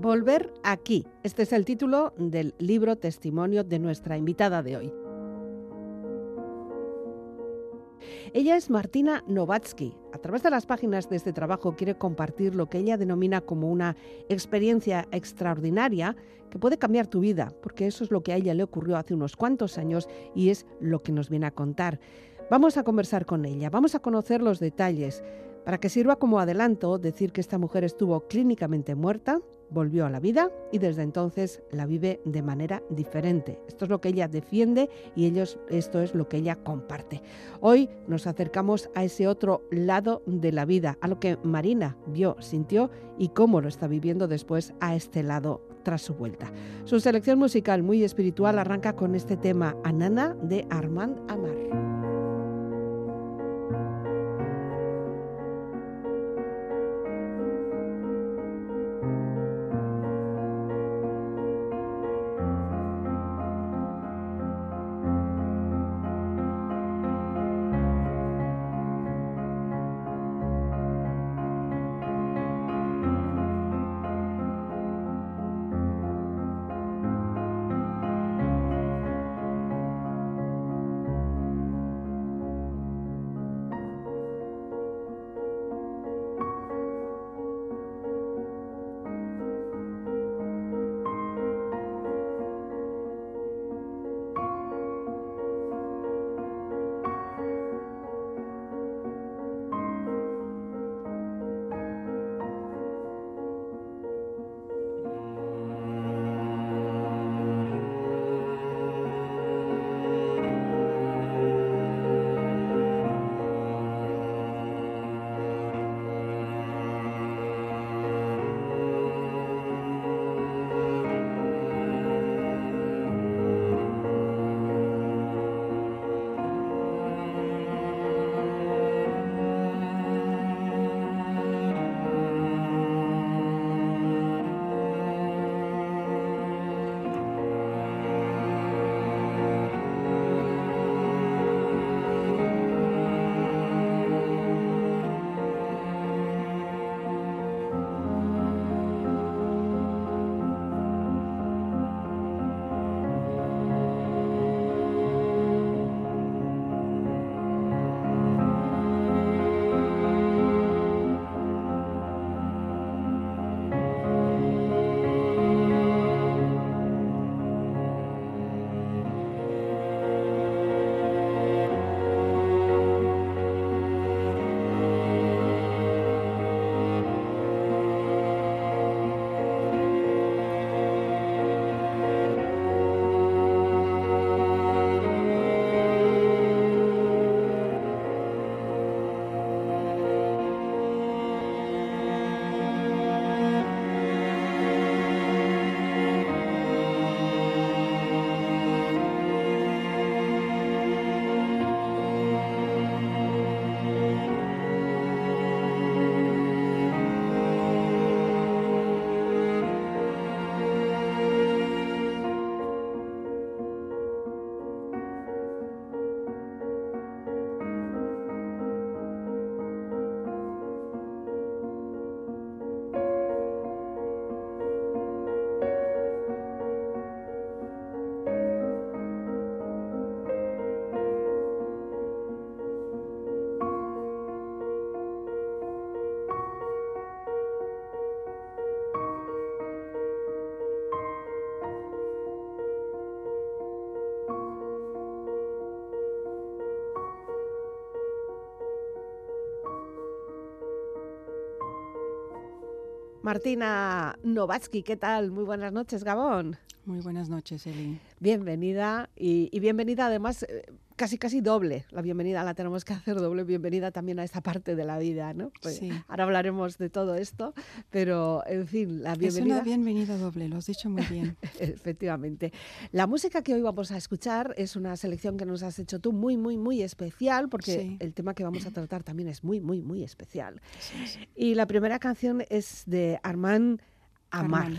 Volver aquí. Este es el título del libro testimonio de nuestra invitada de hoy. Ella es Martina Novatsky. A través de las páginas de este trabajo quiere compartir lo que ella denomina como una experiencia extraordinaria que puede cambiar tu vida, porque eso es lo que a ella le ocurrió hace unos cuantos años y es lo que nos viene a contar. Vamos a conversar con ella, vamos a conocer los detalles, para que sirva como adelanto decir que esta mujer estuvo clínicamente muerta, volvió a la vida y desde entonces la vive de manera diferente. Esto es lo que ella defiende y ellos, esto es lo que ella comparte. Hoy nos acercamos a ese otro lado de la vida, a lo que Marina vio, sintió y cómo lo está viviendo después a este lado tras su vuelta. Su selección musical muy espiritual arranca con este tema Anana de Armand Amar. Martina Novatsky, ¿qué tal? Muy buenas noches, Gabón. Muy buenas noches, Eli. Bienvenida y, y bienvenida además eh, casi casi doble. La bienvenida la tenemos que hacer doble bienvenida también a esta parte de la vida, ¿no? Pues sí. Ahora hablaremos de todo esto, pero en fin, la bienvenida. Es una bienvenida doble, lo has dicho muy bien. Efectivamente. La música que hoy vamos a escuchar es una selección que nos has hecho tú muy, muy, muy especial, porque Sí. el tema que vamos a tratar también es muy, muy, muy especial. Sí. Y la primera canción es de Armand Amar.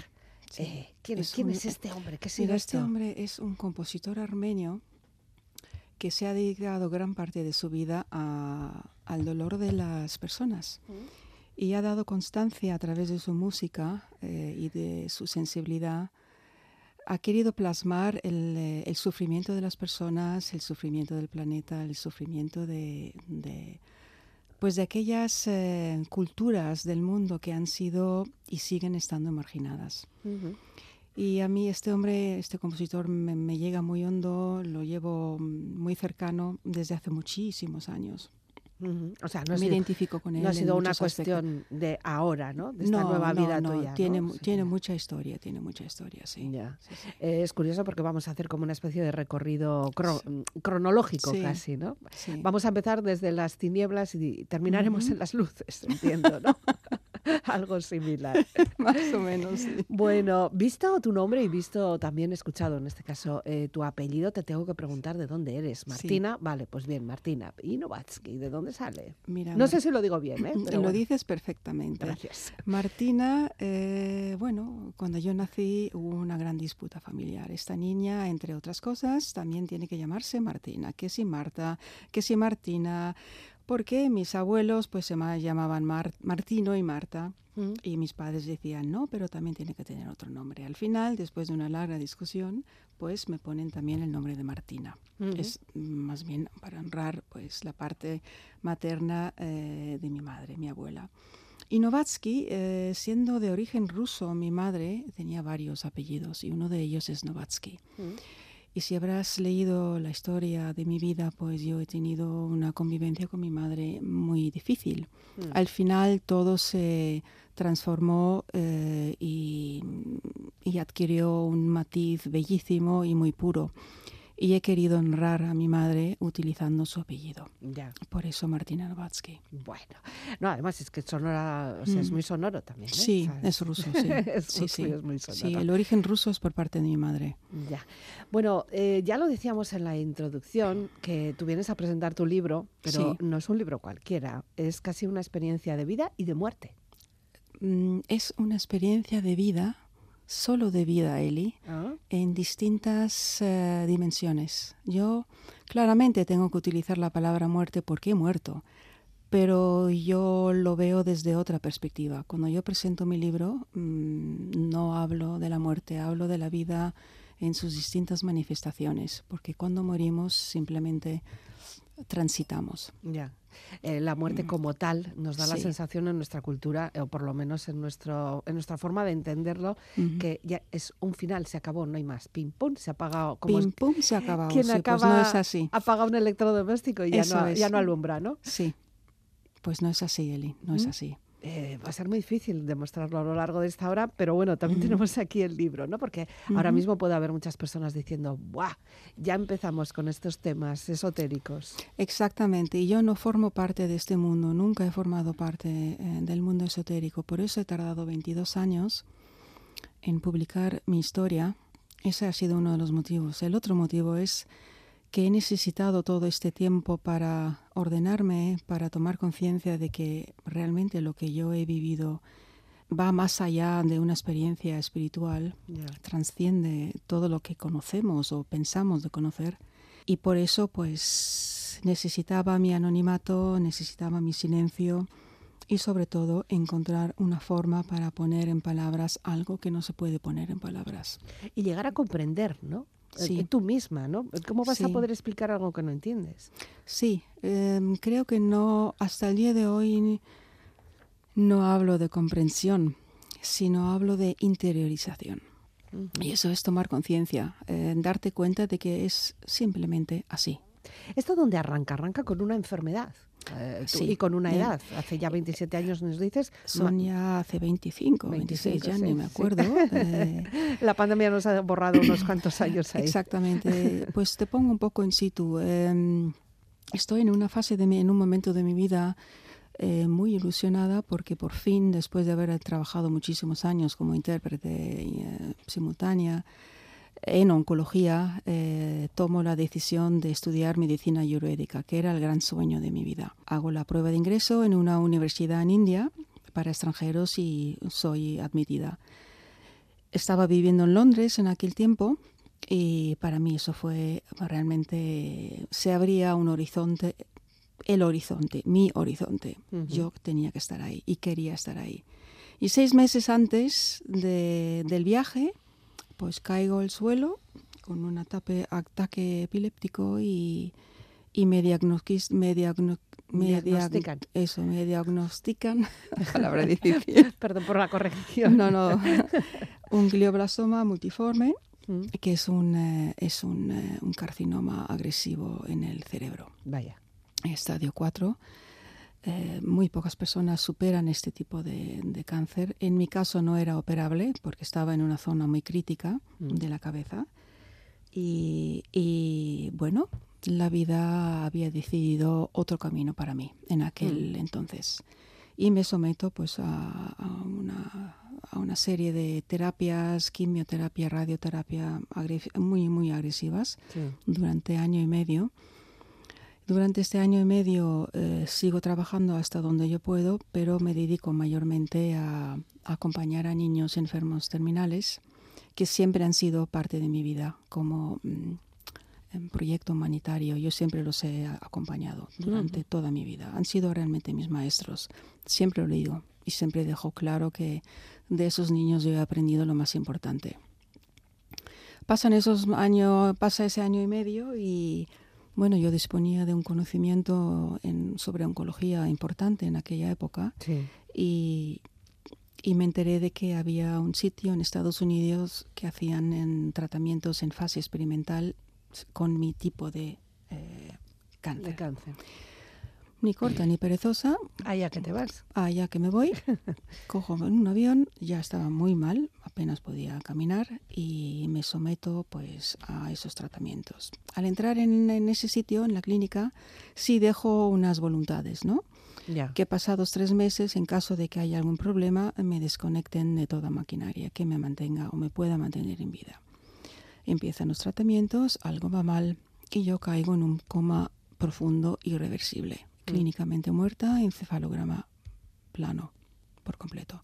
Eh, ¿quién, Es quién un- es este hombre? ¿Qué Mira, este hombre es un compositor armenio que se ha dedicado gran parte de su vida a- al dolor de las personas. y ha dado constancia a través de su música eh, y de su sensibilidad. Ha querido plasmar el, eh, el, sufrimiento de las personas, el sufrimiento del planeta, el sufrimiento de, de pues de aquellas eh, culturas del mundo que han sido y siguen estando marginadas. Y a mí este hombre, este compositor, me, me, llega muy hondo, lo llevo muy cercano desde hace muchísimos años. O sea, no me identifico con él. No ha sido una cuestión aspectos. de ahora, ¿no? De esta no, nueva no, vida no, tuya. Tiene, tiene mucha historia, tiene mucha historia, sí. Ya. Sí, sí. Eh, es curioso porque vamos a hacer como una especie de recorrido cro cronológico Sí. casi, ¿no? Vamos a empezar desde las tinieblas y terminaremos Ujú. en las luces, entiendo, ¿no? Algo similar. Más o menos, sí. Bueno, visto tu nombre y visto también escuchado en este caso eh, tu apellido, te tengo que preguntar de dónde eres. Martina, vale, pues bien, Martina. ¿Y Novatsky? ¿De dónde sale? Mira, No Mar- sé si lo digo bien, ¿eh? Pero lo bueno, dices perfectamente. Gracias. Martina, eh, bueno, cuando yo nací hubo una gran disputa familiar. Esta niña, entre otras cosas, también tiene que llamarse Martina, que si Marta, que si Martina, porque mis abuelos pues se ma- llamaban Mar- Martino y Marta. Mm. Y mis padres decían, no, pero también tiene que tener otro nombre. Al final, después de una larga discusión, pues me ponen también el nombre de Martina. Es más bien para honrar pues la parte materna eh, de mi madre, mi abuela. Y Novatsky, eh, siendo de origen ruso, mi madre tenía varios apellidos y uno de ellos es Novatsky. Mm. Y si habrás leído la historia de mi vida, pues yo he tenido una convivencia con mi madre muy difícil. Mm. Al final todo se transformó eh, y, y adquirió un matiz bellísimo y muy puro. Y he querido honrar a mi madre utilizando su apellido. Ya, Por eso Martina Novatsky. bueno. No, además es que sonora, o sea, es Mm. muy sonoro también. ¿eh? Sí, es ruso, sí. es sí, ruso sí. es muy Sí, sonoro. el origen ruso es por parte de mi madre. Ya. Bueno, eh, ya lo decíamos en la introducción, que tú vienes a presentar tu libro, pero Sí. no es un libro cualquiera, es casi una experiencia de vida y de muerte. Mm, es una experiencia de vida, solo de vida, Eli, ¿Ah? en distintas eh, dimensiones. Yo claramente tengo que utilizar la palabra muerte porque he muerto, pero yo lo veo desde otra perspectiva. Cuando yo presento mi libro, mm, no hablo de la muerte, hablo de la vida en sus distintas manifestaciones, porque cuando morimos simplemente transitamos. Ya. Eh, la muerte como tal nos da la Mm. Sensación en nuestra cultura, eh, o por lo menos en, nuestro, en nuestra forma de entenderlo, que ya es un final, se acabó, no hay más. Pim, pum, se ha apagado. Como Pim, es- pum, se ha acabado. quien Sí, acaba, pues no es así. apaga un electrodoméstico y ya, no, ya no alumbra, ¿no? Sí. Pues no es así, Eli, no es ¿Mm? así. Eh, va a ser muy difícil demostrarlo a lo largo de esta hora, pero bueno, también tenemos aquí el libro, ¿no? Porque ahora mismo puede haber muchas personas diciendo, ¡buah! Ya empezamos con estos temas esotéricos. Exactamente, y yo no formo parte de este mundo, nunca he formado parte eh, del mundo esotérico, por eso he tardado 22 años en publicar mi historia. Ese ha sido uno de los motivos. El otro motivo es que he necesitado todo este tiempo para ordenarme, para tomar conciencia de que realmente lo que yo he vivido va más allá de una experiencia espiritual Ya. transciende todo lo que conocemos o pensamos de conocer y por eso pues necesitaba mi anonimato, necesitaba mi silencio y sobre todo encontrar una forma para poner en palabras algo que no se puede poner en palabras. Y llegar a comprender, ¿no? Eh, Sí. Tú misma, ¿no? ¿Cómo vas a poder explicar algo que no entiendes? Sí, em, creo que no, hasta el día de hoy no hablo de comprensión, sino hablo de interiorización. Y eso es tomar conciencia, eh, darte cuenta de que es simplemente así. ¿Esto dónde arranca? Arranca con una enfermedad. Eh, tú- Sí. Y con una edad. Hace ya 27 años nos dices. Son ya hace 25, 26, 25, ya sí, ni me sí. acuerdo. eh, La pandemia nos ha borrado unos cuantos años ahí. exactamente. Pues te pongo un poco en situ. em, estoy en una fase, de mi- en un momento de mi vida eh, muy ilusionada porque por fin, después de haber trabajado muchísimos años como intérprete eh, simultánea en oncología, eh, tomo la decisión de estudiar medicina ayurvédica, que era el gran sueño de mi vida. Hago la prueba de ingreso en una universidad en India para extranjeros y soy admitida. Estaba viviendo en Londres en aquel tiempo y para mí eso fue realmente, se abría un horizonte el horizonte, mi horizonte. Yo tenía que estar ahí y quería estar ahí. Y seis meses antes del viaje, pues caigo al suelo con un ataque, ataque epiléptico y, y me, me, diagnostican. Eso, me diagnostican. palabra difícil. Perdón por la corrección. No, no. un glioblastoma multiforme, mm. que es, un, eh, es un, eh, un, carcinoma agresivo en el cerebro. Vaya. Estadio 4. Eh, muy pocas personas superan este tipo de, de, cáncer. En mi caso no era operable porque estaba en una zona muy crítica mm. de la cabeza. Y, y, bueno, la vida había decidido otro camino para mí en aquel mm. entonces. Y me someto pues a, a, una, a, una, serie de terapias, quimioterapia, radioterapia muy, muy agresivas durante año y medio. Durante este año y medio eh, sigo trabajando hasta donde yo puedo, pero me dedico mayormente a, a acompañar a niños enfermos terminales, que siempre han sido parte de mi vida como... Mm, en proyecto humanitario, yo siempre los he acompañado durante toda mi vida. Han sido realmente mis maestros, siempre lo digo y siempre dejo claro que de esos niños yo he aprendido lo más importante. Pasan esos años, pasa ese año y medio y bueno, yo disponía de un conocimiento en, sobre oncología importante en aquella época y, y me enteré de que había un sitio en Estados Unidos que hacían en tratamientos en fase experimental con mi tipo de eh, cáncer. cáncer. Ni corta ni perezosa. Allá que te vas. Allá que me voy. Cojo un avión, ya estaba muy mal, apenas podía caminar y me someto pues a esos tratamientos. Al entrar en, ese sitio, en la clínica, sí dejo unas voluntades, ¿no? Ya. Que pasados tres meses, en caso de que haya algún problema, me desconecten de toda maquinaria que me mantenga o me pueda mantener en vida. Empiezan los tratamientos, algo va mal y yo caigo en un coma profundo irreversible. Mm. Clínicamente muerta, encefalograma plano por completo.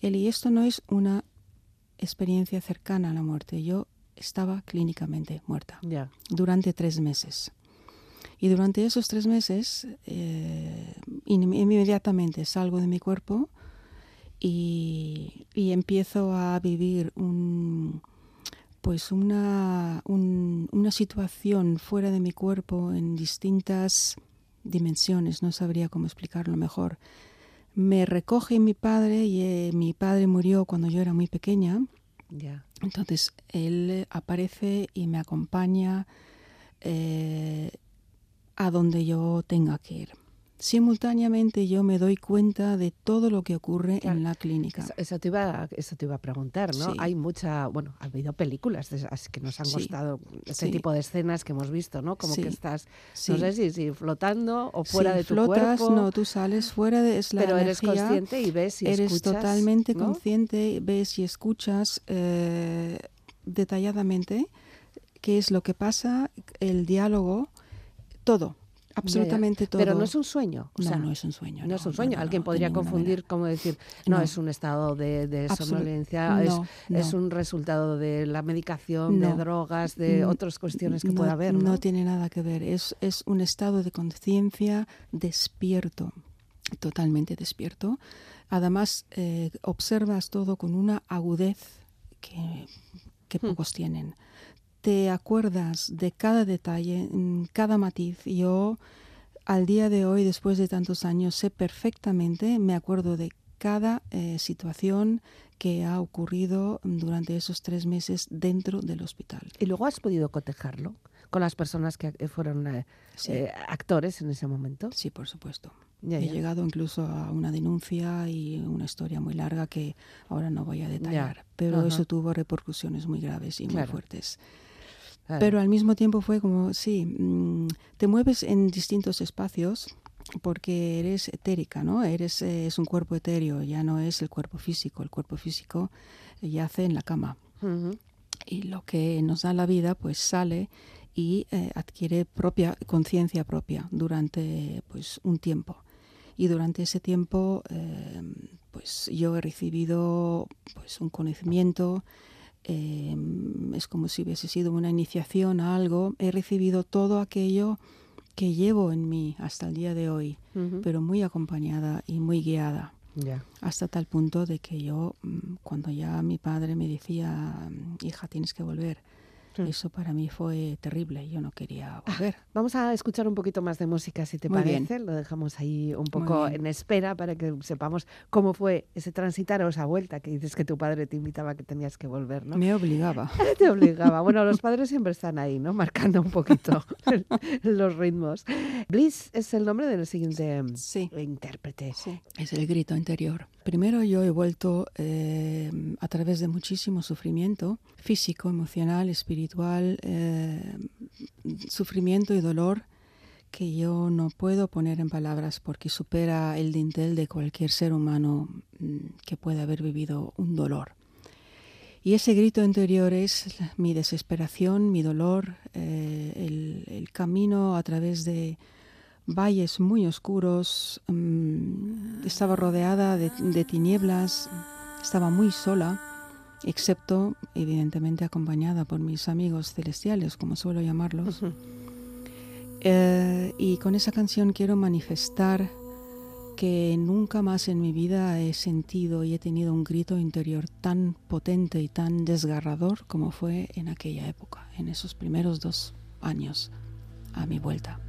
Eli, esto no es una experiencia cercana a la muerte. Yo estaba clínicamente muerta durante tres meses. Y durante esos tres meses, eh, inmediatamente salgo de mi cuerpo y, y empiezo a vivir un, pues una, una situación fuera de mi cuerpo en distintas dimensiones, no sabría cómo explicarlo mejor. Me recoge mi padre y eh, mi padre murió cuando yo era muy pequeña. Entonces él aparece y me acompaña eh, a donde yo tenga que ir simultáneamente yo me doy cuenta de todo lo que ocurre en la clínica. Eso, te iba, eso te iba a preguntar, ¿no? Hay mucha, bueno, ha habido películas que nos han gustado ese tipo de escenas que hemos visto, ¿no? Como que estás, no sé si, flotando o fuera de tu flotas, cuerpo. no, tú sales fuera de es la Pero eres consciente y ves y eres escuchas. totalmente ¿no? consciente, ves y escuchas eh, detalladamente qué es lo que pasa, el diálogo, todo absolutamente todo. Pero no es un sueño. O no, sea, no es un sueño. No, es un sueño. Alguien podría confundir, como decir, no, es un estado de, de somnolencia, es, es, un resultado de la medicación, de drogas, de otras cuestiones que pueda haber. ¿no? tiene nada que ver. Es, es un estado de conciencia despierto, totalmente despierto. Además, eh, observas todo con una agudez que, que hmm. pocos tienen te acuerdas de cada detalle, cada matiz. Yo al día de hoy, después de tantos años, sé perfectamente, me acuerdo de cada eh, situación que ha ocurrido durante esos tres meses dentro del hospital. ¿Y luego has podido cotejarlo con las personas que fueron eh, eh, actores en ese momento? Sí, por supuesto. He llegado incluso a una denuncia y una historia muy larga que ahora no voy a detallar, pero eso tuvo repercusiones muy graves y muy fuertes. Pero al mismo tiempo fue como, sí, mm, te mueves en distintos espacios porque eres etérica, ¿no? Eres eh, es un cuerpo etéreo, ya no es el cuerpo físico. El cuerpo físico yace en la cama. Y lo que nos da la vida, pues sale y eh, adquiere propia conciencia propia durante pues un tiempo. Y durante ese tiempo, eh, pues yo he recibido pues un conocimiento Em, es como si hubiese sido una iniciación a algo, he recibido todo aquello que llevo en mí hasta el día de hoy, pero muy acompañada y muy guiada. Hasta tal punto de que yo, mm, cuando ya mi padre me decía, hija, tienes que volver, Mm. Eso para mí fue terrible, yo no quería ah, volver. vamos a escuchar un poquito más de música, si te parece. Lo dejamos ahí un poco en espera para que sepamos cómo fue ese transitar o esa vuelta que dices que tu padre te invitaba que tenías que volver, ¿no? Me obligaba. te obligaba. Bueno, los padres siempre están ahí, ¿no? Marcando un poquito los ritmos. Bliss es el nombre del siguiente intérprete. Sí. Es el grito interior. Primero yo he vuelto eh, a través de muchísimo sufrimiento físico, emocional, espiritual, eh, sufrimiento y dolor que yo no puedo poner en palabras porque supera el dintel de cualquier ser humano mm, que pueda haber vivido un dolor. Y ese grito interior es mi desesperación, mi dolor, eh, el, camino a través de valles muy oscuros, mm, estaba rodeada de, tinieblas, estaba muy sola, excepto evidentemente acompañada por mis amigos celestiales, como suelo llamarlos. Eh, y con esa canción quiero manifestar que nunca más en mi vida he sentido y he tenido un grito interior tan potente y tan desgarrador como fue en aquella época, en esos primeros dos años a mi vuelta.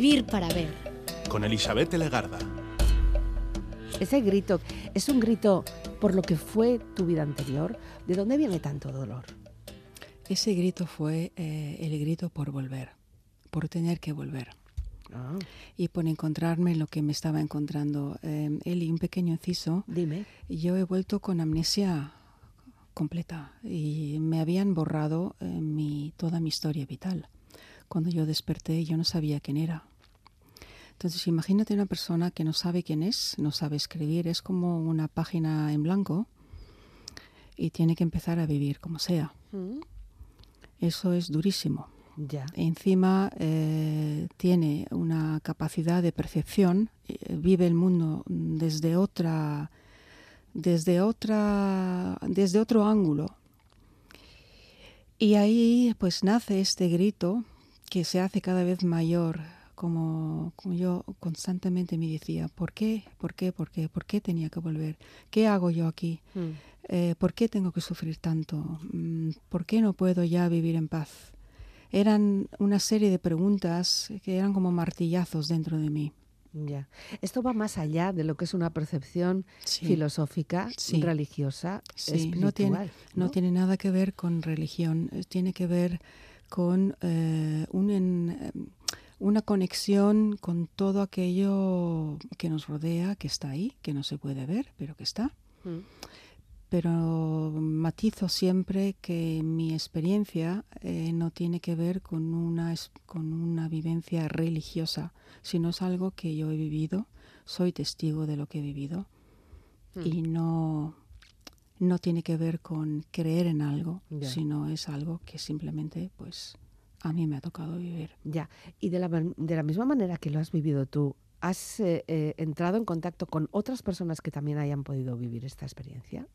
Vivir para ver. Con Elizabeth Legarda. Ese grito, ¿es un grito por lo que fue tu vida anterior? ¿De dónde viene tanto dolor? Ese grito fue eh, el grito por volver, por tener que volver. Ah, y por encontrarme lo que me estaba encontrando. Eh, Eli, un pequeño inciso. dime. Yo he vuelto con amnesia completa y me habían borrado eh, mi, toda mi historia vital. Cuando yo desperté yo no sabía quién era. Entonces imagínate una persona que no sabe quién es, no sabe escribir, es como una página en blanco y tiene que empezar a vivir como sea. Mm, Eso es durísimo. Ya. Encima eh, tiene una capacidad de percepción, eh, vive el mundo desde otra, desde otra, desde otro ángulo. Y ahí pues nace este grito que se hace cada vez mayor, como, como yo constantemente me decía, ¿por qué? ¿Por qué? ¿Por qué? ¿Por qué tenía que volver? ¿Qué hago yo aquí? Mm, Eh, ¿Por qué tengo que sufrir tanto? Mm, ¿Por qué no puedo ya vivir en paz? Eran una serie de preguntas que eran como martillazos dentro de mí. Ya. Esto va más allá de lo que es una percepción Sí. filosófica, Sí. religiosa, Sí, espiritual. no tiene, no ¿no? tiene nada que ver con religión, eh, tiene que ver con eh, un en- eh, una conexión con todo aquello que nos rodea, que está ahí, que no se puede ver, pero que está. Mm, pero matizo siempre que mi experiencia eh, no tiene que ver con una, con una vivencia religiosa, sino es algo que yo he vivido, soy testigo de lo que he vivido Mm. y no, no tiene que ver con creer en algo, Ya. sino es algo que simplemente pues a mí me ha tocado vivir. Ya. Y de la, de la misma manera que lo has vivido tú, ¿has eh, eh, entrado en contacto con otras personas que también hayan podido vivir esta experiencia?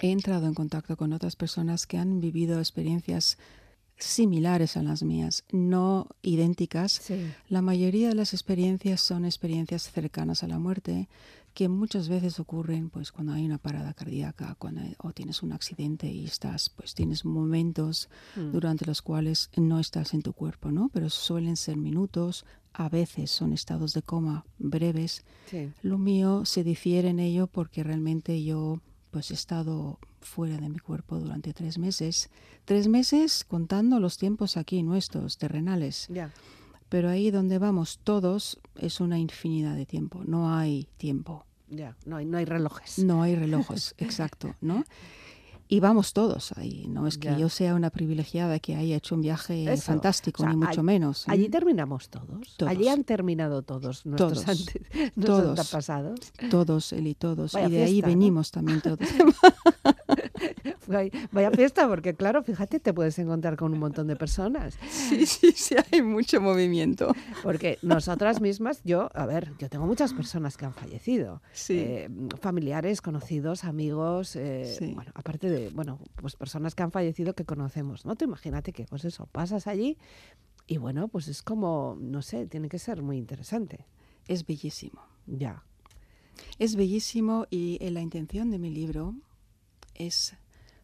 He entrado en contacto con otras personas que han vivido experiencias similares a las mías, no idénticas, Sí. La mayoría de las experiencias son experiencias cercanas a la muerte que muchas veces ocurren pues cuando hay una parada cardíaca cuando hay- o tienes un accidente y estás pues tienes momentos Mm. durante los cuales no estás en tu cuerpo, ¿no? Pero suelen ser minutos, a veces son estados de coma breves. Sí. Lo mío se difiere en ello porque realmente yo pues he estado fuera de mi cuerpo durante tres meses. Tres meses contando los tiempos aquí nuestros, terrenales. Ya. Pero ahí donde vamos todos es una infinidad de tiempo. No hay tiempo. Ya. No hay, no hay relojes. No hay relojes, exacto, ¿no? Y vamos todos ahí. No es que Ya. yo sea una privilegiada que haya hecho un viaje Eso. fantástico, O sea, ni mucho all- menos. ¿eh? Allí terminamos todos. Todos. Allí han terminado todos nuestros, Todos. ante- nuestros Todos. antepasados. Todos, Eli, todos. Vaya y de ahí venimos también todos. Vaya- fiesta, porque claro, fíjate, te puedes encontrar con un montón de personas. sí, sí, sí, hay mucho movimiento. Porque nosotras mismas, yo, a ver, yo tengo muchas personas que han fallecido. Sí. Eh, familiares, conocidos, amigos, eh, Sí. bueno, aparte de, bueno, pues personas que han fallecido que conocemos, ¿no? Tú imagínate que, pues eso, pasas allí y bueno, pues es como, no sé, tiene que ser muy interesante. Es bellísimo. Ya. Es bellísimo y eh, la intención de mi libro es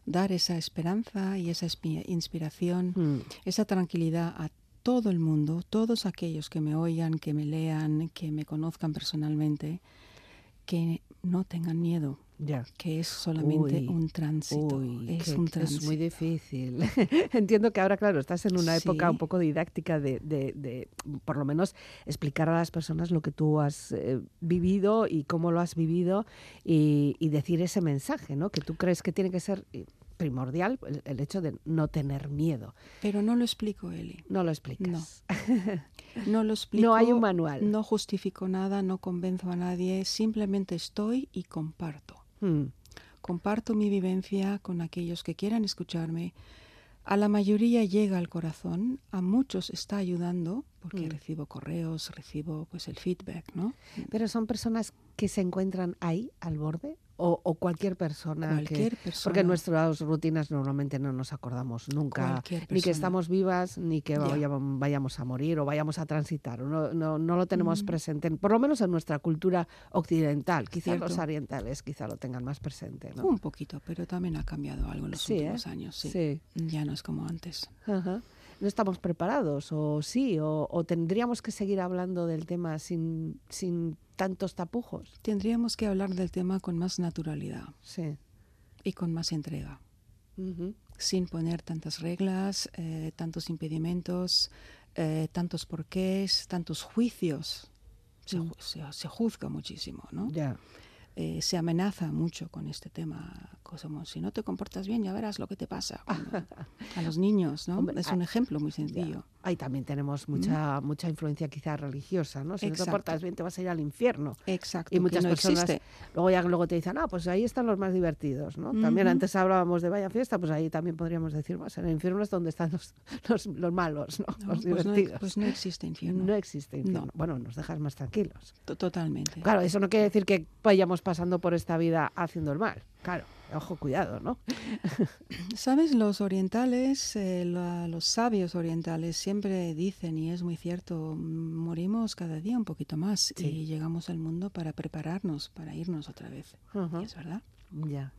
dar esa esperanza y esa inspiración, Mm, esa tranquilidad a todo el mundo, todos aquellos que me oigan, que me lean, que me conozcan personalmente, que no tengan miedo, ya. que es solamente Uy, un tránsito. Uy, es que- un que tránsito. es muy difícil. Entiendo que ahora, claro, estás en una época un poco didáctica de, de- de, por lo menos, explicar a las personas lo que tú has eh, vivido y cómo lo has vivido y, y decir ese mensaje, ¿no? Que tú crees que tiene que ser eh, primordial el, el hecho de no tener miedo. Pero no lo explico, Eli. No lo explicas. No lo explico. No hay un manual. No justifico nada, no convenzo a nadie, simplemente estoy y comparto. Mm, Comparto mi vivencia con aquellos que quieran escucharme. A la mayoría llega al corazón, a muchos está ayudando, porque Mm. recibo correos, recibo pues el feedback, ¿no? Pero son personas que se encuentran ahí, al borde, o, o cualquier persona. que- Cualquier persona. Porque en nuestras rutinas normalmente no nos acordamos nunca ni que estamos vivas, ni que Ya. vayam- vayamos a morir o vayamos a transitar. No, no, no lo tenemos Mm. presente, por lo menos en nuestra cultura occidental. Quizá los orientales quizá lo tengan más presente. ¿no? Un poquito, pero también ha cambiado algo en los Sí, ¿eh? últimos años. Sí. Sí. Ya no es como antes. Ajá. No estamos preparados, o sí, o, o tendríamos que seguir hablando del tema sin, sin tantos tapujos. Tendríamos que hablar del tema con más naturalidad Sí. y con más entrega. Sin poner tantas reglas, eh, tantos impedimentos, eh, tantos porqués, tantos juicios. Se, Mm. se- se juzga muchísimo, ¿no? Ya. Eh, se amenaza mucho con este tema, como si no te comportas bien ya verás lo que te pasa. cuando- a los niños, ¿no? Hombre, es un ejemplo muy sencillo. Ahí también tenemos mucha, mucha influencia quizá religiosa, ¿no? Si no te Exacto. portas bien te vas a ir al infierno. Exacto. Y muchas no personas existe. luego ya luego te dicen, ah, pues ahí están los más divertidos, ¿no? También antes hablábamos de vaya fiesta, pues ahí también podríamos decir más. En el infierno es donde están los, los, los malos, ¿no? No, los pues, no, divertidos. pues no existe infierno. No existe infierno. No. Bueno, nos dejas más tranquilos. To- Totalmente. Claro, eso no quiere decir que vayamos pasando por esta vida haciendo el mal. Claro, ojo, cuidado, ¿no? Sabes, los orientales, eh, la- los sabios orientales siempre dicen, y es muy cierto, morimos cada día un poquito más Sí. y llegamos al mundo para prepararnos, para irnos otra vez. Y es verdad. Ya.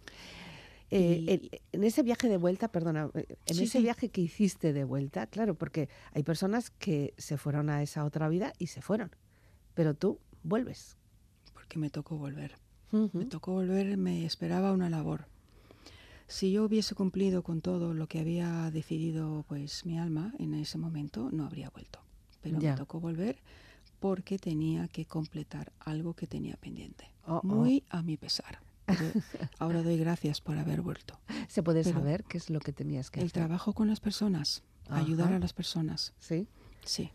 Eh, el- en ese viaje de vuelta, perdona, eh, en Sí, ese sí. viaje que hiciste de vuelta, claro, porque hay personas que se fueron a esa otra vida y se fueron, pero tú vuelves. Porque me tocó volver. Me tocó volver, me esperaba una labor. Si yo hubiese cumplido con todo lo que había decidido pues mi alma en ese momento, no habría vuelto. Pero Ya. me tocó volver porque tenía que completar algo que tenía pendiente. Oh, oh. Muy a mi pesar. Ahora doy gracias por haber vuelto. ¿Se puede pero saber qué es lo que tenías que El hacer? trabajo con las personas, ayudar a las personas, Sí. sí.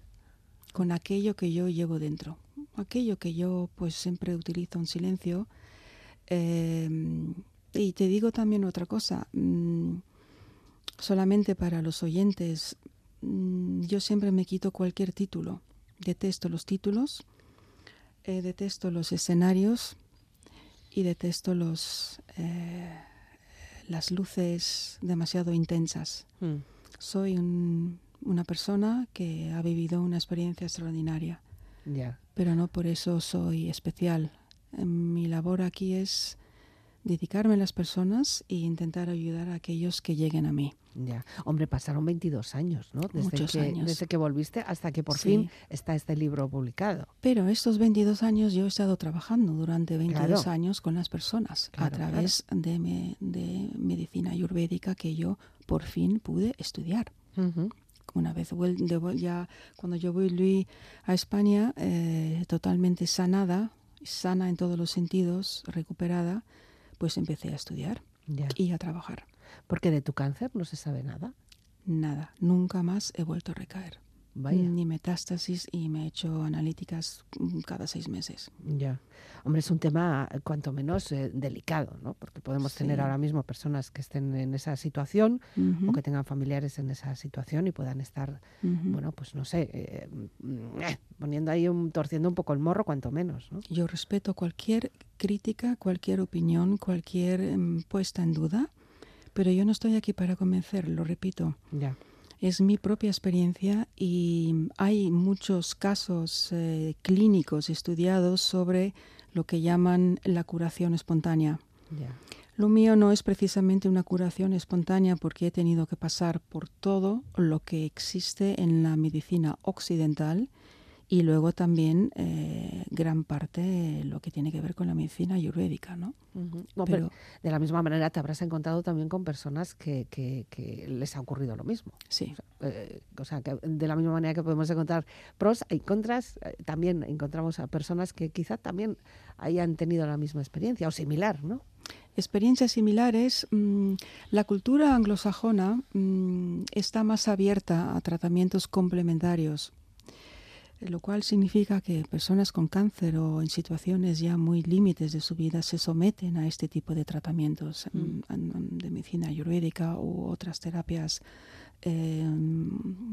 Con aquello que yo llevo dentro, aquello que yo pues siempre utilizo en silencio. Eh, y te digo también otra cosa, mm, solamente para los oyentes, mm, yo siempre me quito cualquier título. Detesto los títulos, eh, detesto los escenarios y detesto los, eh, las luces demasiado intensas. Mm. Soy un- una persona que ha vivido una experiencia extraordinaria, pero no por eso soy especial. Mi labor aquí es dedicarme a las personas e intentar ayudar a aquellos que lleguen a mí. Ya. Hombre, pasaron 22 años, ¿no? Desde, Muchos que, años. desde que volviste hasta que por Sí. fin está este libro publicado. Pero estos 22 años yo he estado trabajando durante 22 Claro. años con las personas Claro, a través de, me- de medicina ayurvédica que yo por fin pude estudiar. Ujú. una vez ya cuando yo volví a España eh, totalmente sanada, sana en todos los sentidos, recuperada, pues empecé a estudiar Ya. y a trabajar. Porque de tu cáncer no se sabe nada. Nada, nunca más he vuelto a recaer. Vaya. Ni metástasis y me he hecho analíticas mm, cada seis meses. Ya. Hombre, es un tema eh, cuanto menos eh, delicado, ¿no? Porque podemos tener Sí. ahora mismo personas que estén en esa situación Ujú, o que tengan familiares en esa situación y puedan estar, ujú. bueno, pues no sé, eh, mm, eh, poniendo ahí un, torciendo un poco el morro, cuanto menos, ¿no? Yo respeto cualquier crítica, cualquier opinión, cualquier em, puesta en duda, pero yo no estoy aquí para convencer, lo repito. Ya. Es mi propia experiencia y hay muchos casos eh, clínicos estudiados sobre lo que llaman la curación espontánea. Lo mío no es precisamente una curación espontánea porque he tenido que pasar por todo lo que existe en la medicina occidental y luego también eh, gran parte lo que tiene que ver con la medicina ayurvédica, ¿no? Pero Pero de la misma manera te habrás encontrado también con personas que, que- que les ha ocurrido lo mismo. sí, Eh, o sea, que de la misma manera que podemos encontrar pros y contras, eh, también encontramos a personas que quizá también hayan tenido la misma experiencia o similar, ¿no? experiencias similares. mm, la cultura anglosajona mm, está más abierta a tratamientos complementarios, lo cual significa que personas con cáncer o en situaciones ya muy límites de su vida se someten a este tipo de tratamientos mm, Mm. de medicina ayurvédica u otras terapias eh,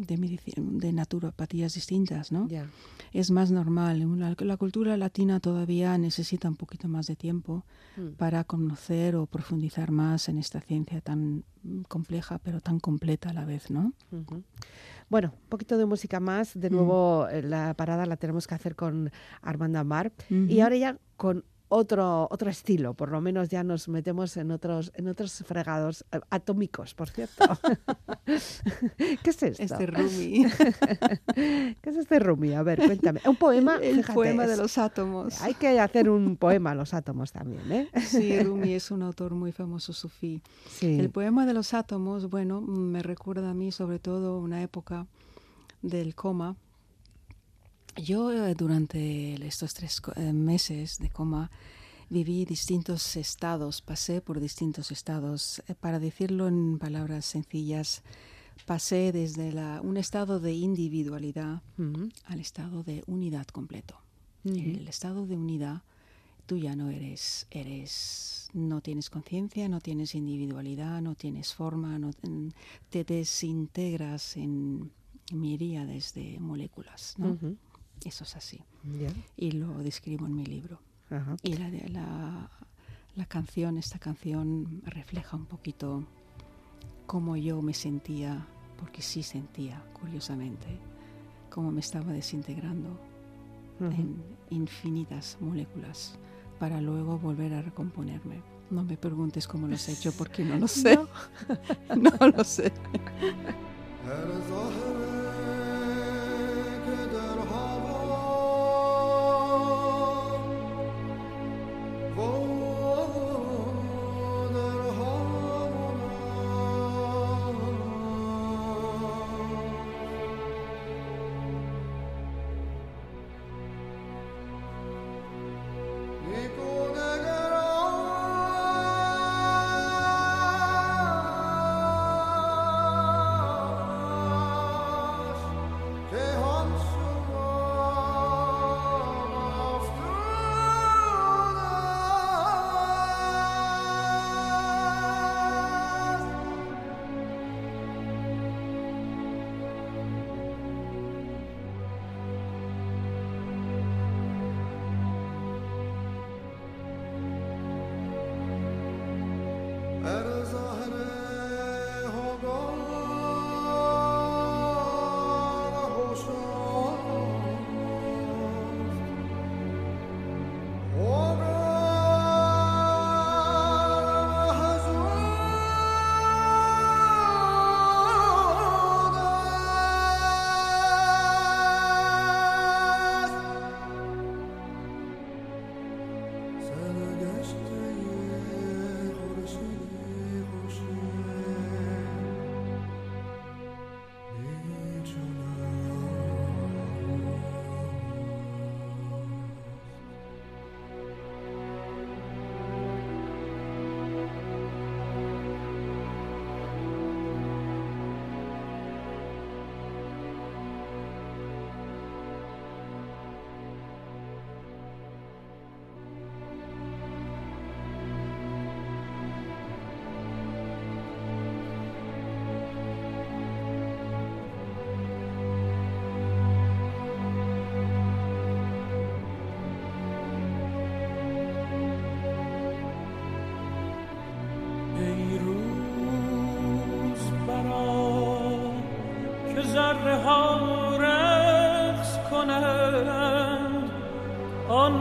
de, de naturopatías distintas, ¿no? Es más normal. La, la cultura latina todavía necesita un poquito más de tiempo Mm. para conocer o profundizar más en esta ciencia tan compleja pero tan completa a la vez, ¿no? Bueno, un poquito de música más. De Mm. nuevo, eh, la parada la tenemos que hacer con Armando Amar. Y ahora ya con otro, otro estilo. Por lo menos ya nos metemos en otros, en otros fregados eh, atómicos, por cierto. ¿Qué es esto? Este Rumi. ¿Qué es este Rumi? A ver, cuéntame. Un poema. el fíjate, poema de los átomos. Hay que hacer un poema a los átomos también, ¿eh? Sí, Rumi es un autor muy famoso sufí. Sí. El poema de los átomos, bueno, me recuerda a mí sobre todo una época del coma. Yo eh, durante estos tres eh, meses de coma viví distintos estados, pasé por distintos estados. Eh, para decirlo en palabras sencillas, pasé desde la, un estado de individualidad al estado de unidad completo. El estado de unidad, tú ya no eres, eres, no tienes conciencia, no tienes individualidad, no tienes forma, no, te desintegras en miríades de moléculas, ¿no? Eso es así. Y lo describo en mi libro. Y la, la, la canción, esta canción refleja un poquito cómo yo me sentía, porque sí sentía, curiosamente, cómo me estaba desintegrando en infinitas moléculas para luego volver a recomponerme. No me preguntes cómo lo has hecho porque no lo sé. no, no lo sé.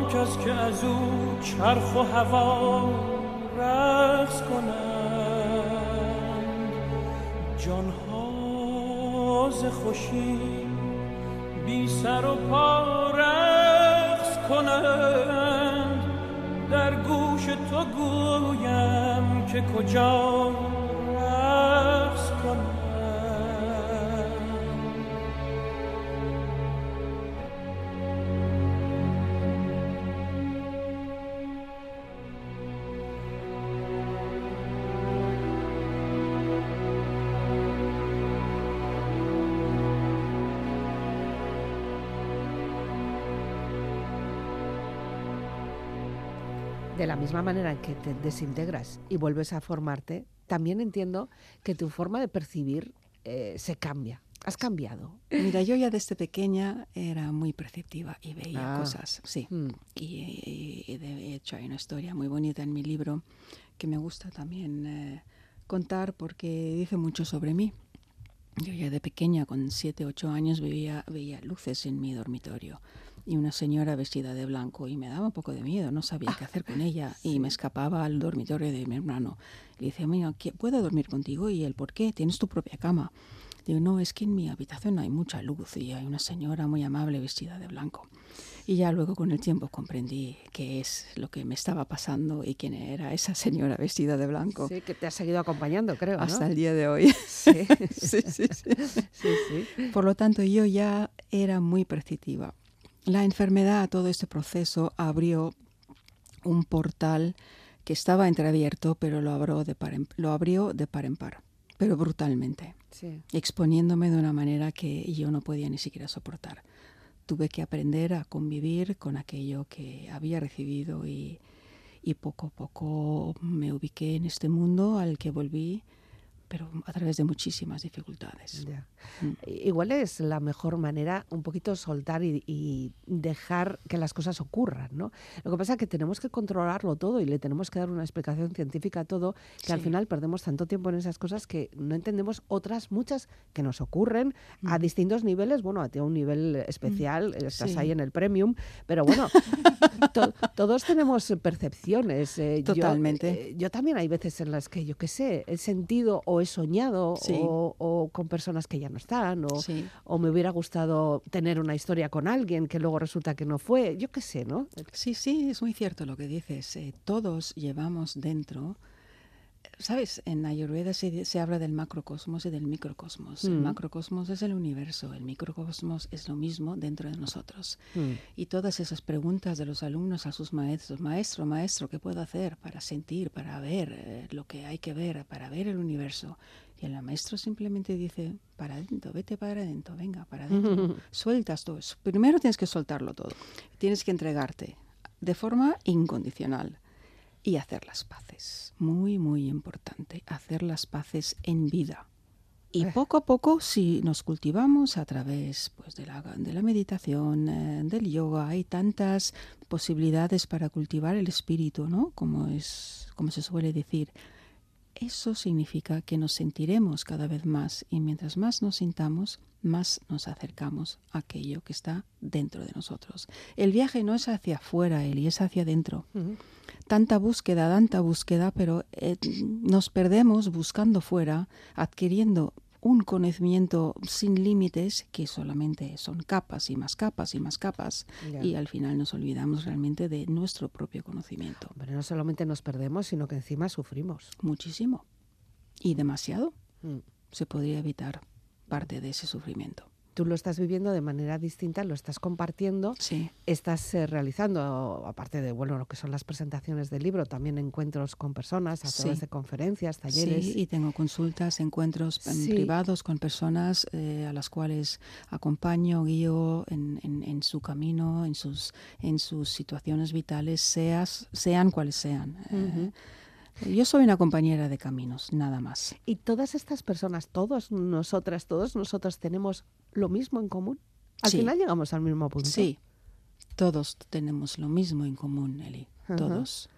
کس که از او چرخ و هوا رقص کنند. جانها ز خوشی بی سر و پا رقص کنند. در گوش تو گویم که کجا misma manera en que te desintegras y vuelves a formarte, también entiendo que tu forma de percibir eh, se cambia. ¿Has cambiado? Mira, yo ya desde pequeña era muy perceptiva y veía ah. cosas, sí. Mm. Y, de hecho hay una historia muy bonita en mi libro que me gusta también eh, contar porque dice mucho sobre mí. Yo ya de pequeña, con 7, 8 años, veía, veía luces en mi dormitorio y una señora vestida de blanco y me daba un poco de miedo, no sabía qué hacer con ella y me escapaba al dormitorio de mi hermano. Le decía, mira, ¿puedo dormir contigo? Y él, ¿por qué? Tienes tu propia cama. Digo, no, es que en mi habitación hay mucha luz y hay una señora muy amable vestida de blanco. Y ya luego con el tiempo comprendí qué es lo que me estaba pasando y quién era esa señora vestida de blanco. Sí, que te ha seguido acompañando, creo. ¿no? Hasta el día de hoy. Sí. sí, sí, sí. sí, sí. Por lo tanto, yo ya era muy perceptiva. La enfermedad, todo este proceso, abrió un portal que estaba entreabierto, pero lo abrió de par en, lo abrió de par, en par pero brutalmente, Sí. exponiéndome de una manera que yo no podía ni siquiera soportar. Tuve que aprender a convivir con aquello que había recibido y, y poco a poco me ubiqué en este mundo al que volví, pero a través de muchísimas dificultades. Ya. Mm. Igual es la mejor manera un poquito soltar y, y dejar que las cosas ocurran, ¿no? Lo que pasa es que tenemos que controlarlo todo y le tenemos que dar una explicación científica a todo, que al Sí. final perdemos tanto tiempo en esas cosas que no entendemos otras muchas que nos ocurren a Mm. distintos niveles. Bueno, a ti a un nivel especial, estás Sí. ahí en el premium, pero bueno, to- todos tenemos percepciones. eh, yo- Totalmente. eh, Yo, también hay veces en las que, yo qué sé, he sentido o he soñado Sí. o, o con personas que ya no están o, Sí. o me hubiera gustado tener una historia con alguien que luego resulta que no fue. Yo qué sé, ¿no? Sí, sí, es muy cierto lo que dices. Eh, todos llevamos dentro, ¿sabes? En Ayurveda se, se habla del macrocosmos y del microcosmos. El Mm. macrocosmos es el universo, el microcosmos es lo mismo dentro de nosotros. Mm. Y todas esas preguntas de los alumnos a sus maestros, maestro, maestro, ¿qué puedo hacer para sentir, para ver eh, lo que hay que ver, para ver el universo? Y el maestro simplemente dice, para adentro, vete para adentro, venga, para adentro. Sueltas todo eso. Primero tienes que soltarlo todo. Tienes que entregarte de forma incondicional y hacer las paces. Muy, muy importante, hacer las paces en vida. Y Eh. poco a poco, si nos cultivamos a través pues, de, la, de la meditación, eh, del yoga, hay tantas posibilidades para cultivar el espíritu, ¿no? Como, es, como se suele decir. Eso significa que nos sentiremos cada vez más y mientras más nos sintamos, más nos acercamos a aquello que está dentro de nosotros. El viaje no es hacia afuera, Eli, es hacia adentro tanta búsqueda, tanta búsqueda, pero eh, nos perdemos buscando fuera, adquiriendo un conocimiento sin límites que solamente son capas y más capas y más capas Ya. y al final nos olvidamos realmente de nuestro propio conocimiento. Pero no solamente nos perdemos, sino que encima sufrimos. Muchísimo. Y demasiado. Mm. Se podría evitar parte de ese sufrimiento. Tú lo estás viviendo de manera distinta, lo estás compartiendo, Sí, estás eh, realizando, aparte de bueno, lo que son las presentaciones del libro, también encuentros con personas a través Sí. de conferencias, talleres. Sí, y tengo consultas, encuentros Sí. privados con personas eh, a las cuales acompaño, guío en, en- en su camino, en sus, en sus situaciones vitales, seas, sean cuales sean. Eh, yo soy una compañera de caminos, nada más. Y todas estas personas, todos nosotras, todos nosotros tenemos lo mismo en común. Al Sí. final llegamos al mismo punto. Sí, todos tenemos lo mismo en común, Eli. Ajá. Todos.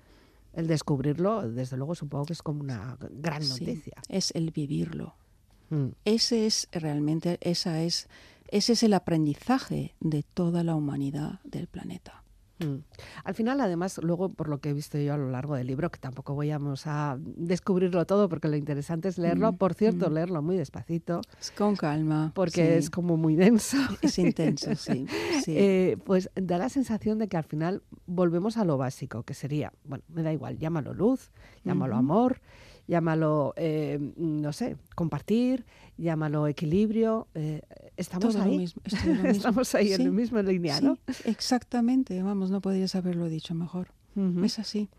El descubrirlo, desde luego, supongo que es como una gran Sí, noticia. Es el vivirlo. Mm. Ese es realmente, esa es, ese es el aprendizaje de toda la humanidad del planeta. Mm. Al final, además, luego, por lo que he visto yo a lo largo del libro, que tampoco vayamos a descubrirlo todo, porque lo interesante es leerlo, Mm, por cierto, mm. leerlo muy despacito, Es con calma. porque sí. es como muy denso. Es intenso, sí. sí. Eh, pues da la sensación de que al final volvemos a lo básico, que sería, bueno, me da igual, llámalo luz, llámalo amor, llámalo, eh, no sé, compartir, llámalo equilibrio. eh, estamos ahí. mismo, estamos ahí en la misma línea, ¿no? Exactamente. Vamos, no podrías haberlo dicho mejor. Es así.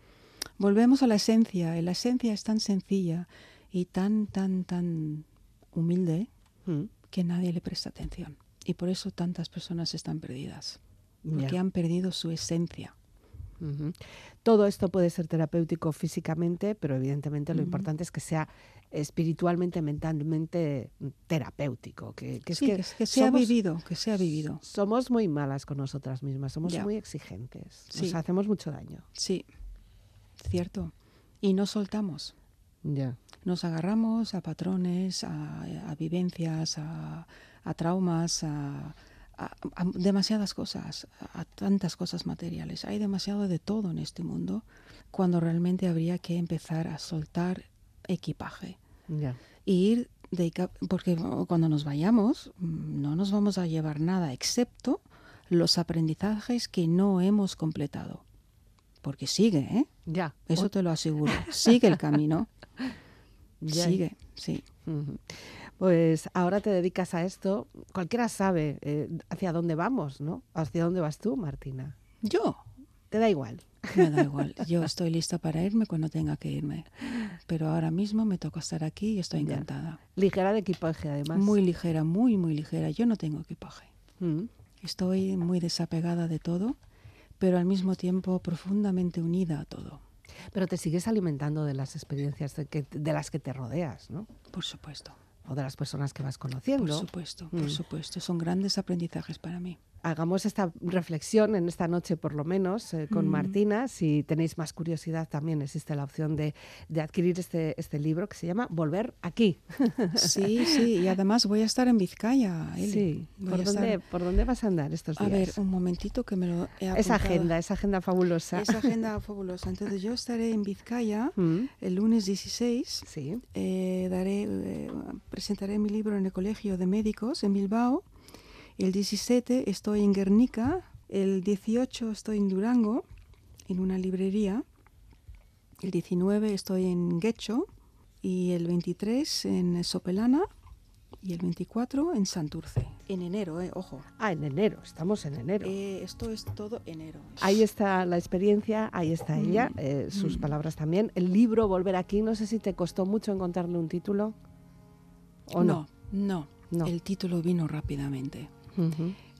Volvemos a la esencia. La esencia es tan sencilla y tan, tan, tan humilde Mm, que nadie le presta atención. Y por eso tantas personas están perdidas. Porque han perdido su esencia. Todo esto puede ser terapéutico físicamente, pero evidentemente lo importante es que sea espiritualmente, mentalmente mm, terapéutico. Que, que es sí, que, que, que se ha somos- vivido, que se ha vivido. Somos muy malas con nosotras mismas, somos Ya. muy exigentes, Sí. nos hacemos mucho daño. Sí, cierto. Y no soltamos. Ya. Nos agarramos a patrones, a, a vivencias, a, a traumas, a, a- a demasiadas cosas, a, tantas cosas materiales. Hay demasiado de todo en este mundo cuando realmente habría que empezar a soltar equipaje Ya. e ir dedicar, porque cuando nos vayamos mm, no nos vamos a llevar nada excepto los aprendizajes que no hemos completado. Porque sigue, ¿eh? Ya. Eso te lo aseguro. Sigue el camino. Ya. Sigue, sí. Ujú. Pues ahora te dedicas a esto. Cualquiera sabe eh, hacia dónde vamos, ¿no? ¿Hacia dónde vas tú, Martina? Yo, Te da igual. me da igual. Yo estoy lista para irme cuando tenga que irme. Pero ahora mismo me toca estar aquí y estoy Ya. encantada. Ligera de equipaje, además. Muy ligera, muy, muy ligera. Yo no tengo equipaje. Mm. Estoy muy desapegada de todo, pero al mismo tiempo profundamente unida a todo. Pero te sigues alimentando de las experiencias de, que- de las que te rodeas, ¿no? Por supuesto. O de las personas que vas Por conociendo. supuesto, Mm. por supuesto. Son grandes aprendizajes para mí. Hagamos esta reflexión en esta noche, por lo menos, eh, con Mm. Martina. Si tenéis más curiosidad, también existe la opción de, de adquirir este, este libro que se llama Volver aquí. Sí, sí. Y además voy a estar en Vizcaya. Eli. Sí. ¿Por a estar- dónde, ¿Por dónde vas a andar estos A días? ver, un momentito que me lo he esa apuntado. agenda, esa agenda fabulosa. Esa agenda fabulosa. Entonces yo estaré en Vizcaya Mm, el lunes 16. Sí. Eh, daré, eh, presentaré mi libro en el Colegio de Médicos en Bilbao. El 17 estoy en Guernica. El 18 estoy en Durango, en una librería. El 19 estoy en Guecho. Y el 23 en Sopelana. Y el 24 en Santurce. En enero, eh, ojo. Ah, en enero, estamos en enero. Eh, esto es todo enero. Ahí está la experiencia, ahí está ella, Mm. eh, sus Mm. palabras también. El libro Volver aquí, no sé si te costó mucho encontrarle un título o no. no, No. El título vino rápidamente.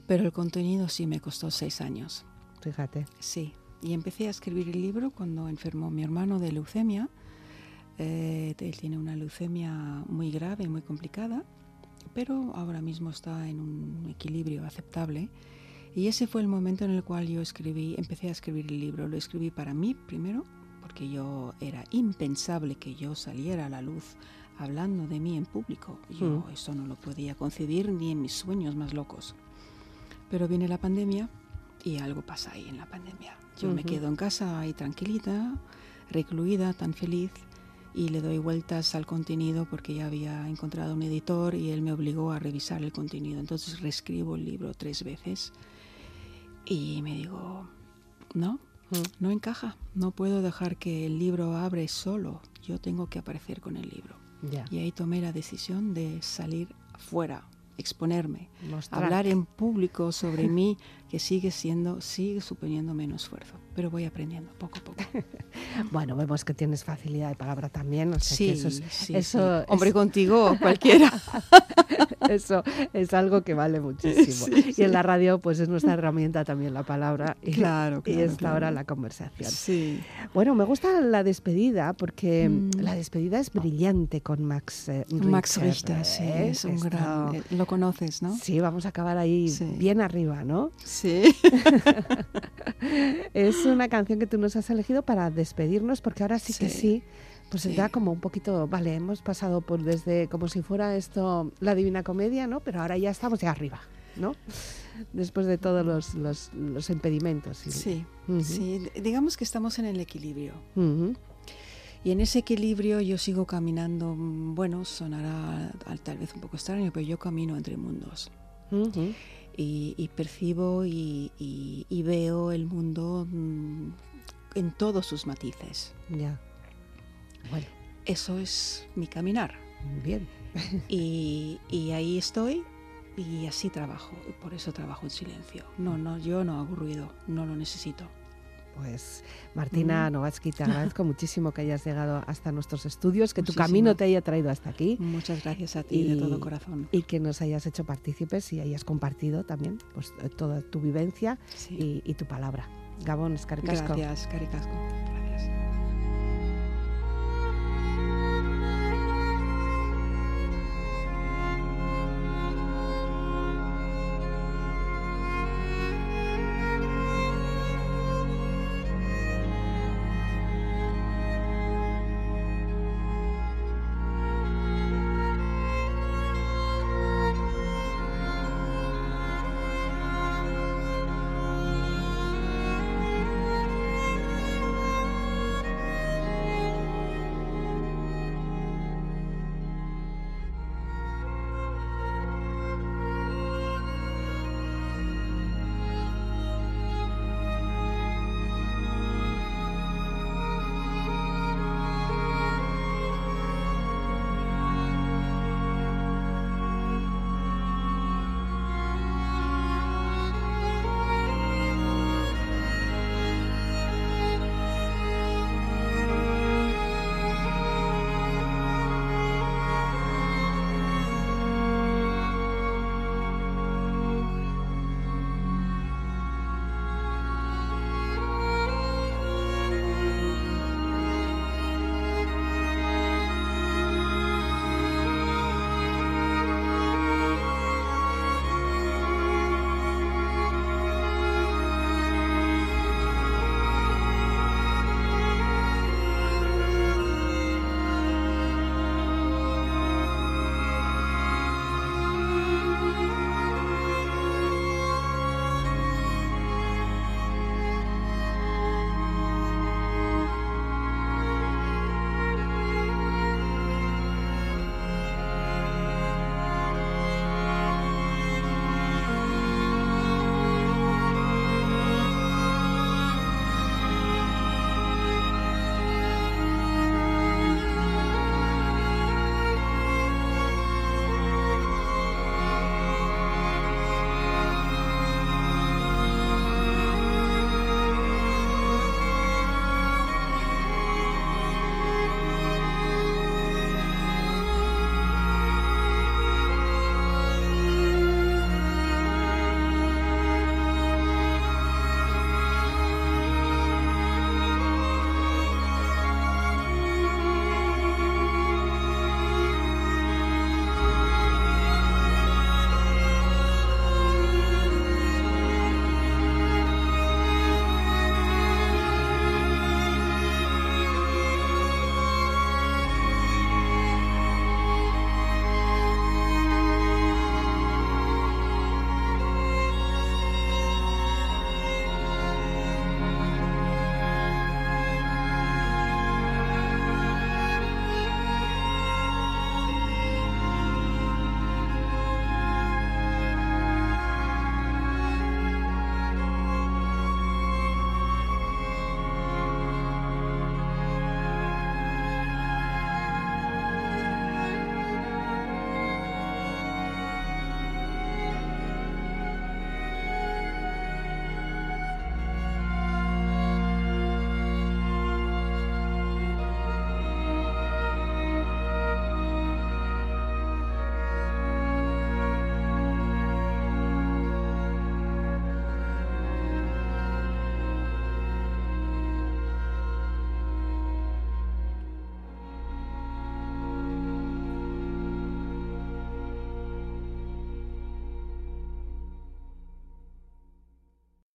Pero el contenido sí me costó seis años. Fíjate. Sí, y empecé a escribir el libro cuando enfermó mi hermano de leucemia. Eh, él tiene una leucemia muy grave, muy complicada, pero ahora mismo está en un equilibrio aceptable. Y ese fue el momento en el cual yo escribí, empecé a escribir el libro. Lo escribí para mí primero, porque yo era impensable que yo saliera a la luz hablando de mí en público. Yo Mm. eso no lo podía concebir ni en mis sueños más locos. Pero viene la pandemia y algo pasa ahí en la pandemia. Yo me quedo en casa ahí tranquilita, recluida, tan feliz, y le doy vueltas al contenido porque ya había encontrado un editor y él me obligó a revisar el contenido. Entonces reescribo el libro tres veces y me digo, no, Mm. no encaja, no puedo dejar que el libro abre solo, yo tengo que aparecer con el libro. Y ahí tomé la decisión de salir afuera, exponerme, Mostrar. hablar en público sobre mí, que sigue siendo, sigue suponiéndome un esfuerzo, pero voy aprendiendo poco a poco. Bueno, vemos que tienes facilidad de palabra también. O sea Sí, que eso es, sí, eso sí. Hombre, es- contigo cualquiera. eso es algo que vale muchísimo. Y en la radio, pues es nuestra herramienta también la palabra. Y, Claro, y claro, esta claro. hora la conversación. Sí. Bueno, me gusta la despedida porque Mm. la despedida es brillante con Max eh, Max Richter, Richter, sí, ¿eh? es un gran... eh, Lo conoces, ¿no? Sí, vamos a acabar ahí bien arriba, ¿no? Sí. Es una canción que tú nos has elegido para despedirnos porque ahora sí, que Sí. sí. Pues Sí. da como un poquito, vale, hemos pasado por desde como si fuera esto la Divina Comedia, ¿no? Pero ahora ya estamos ya arriba, ¿no? Después de todos los, los, los impedimentos. y- Sí, Ujú. sí. D- Digamos que estamos en el equilibrio. Ujú. Y en ese equilibrio yo sigo caminando, bueno, sonará al- tal vez un poco extraño, pero yo camino entre mundos. Ujú. Y, y percibo y, y- y veo el mundo mm, en todos sus matices. Ya. Bueno, Eso es mi caminar. bien. Y, y ahí estoy y así trabajo. Y por eso trabajo en silencio. No, no, yo no hago ruido, no lo necesito. Pues Martina Mm. Novatsky, te agradezco muchísimo que hayas llegado hasta nuestros estudios, que tu camino te haya traído hasta aquí Muchas gracias a ti de todo corazón. y que nos hayas hecho partícipes y hayas compartido también pues, toda tu vivencia Sí. y, y tu palabra. Gabón, Escarcasco. Gracias, Caricasco. Gracias.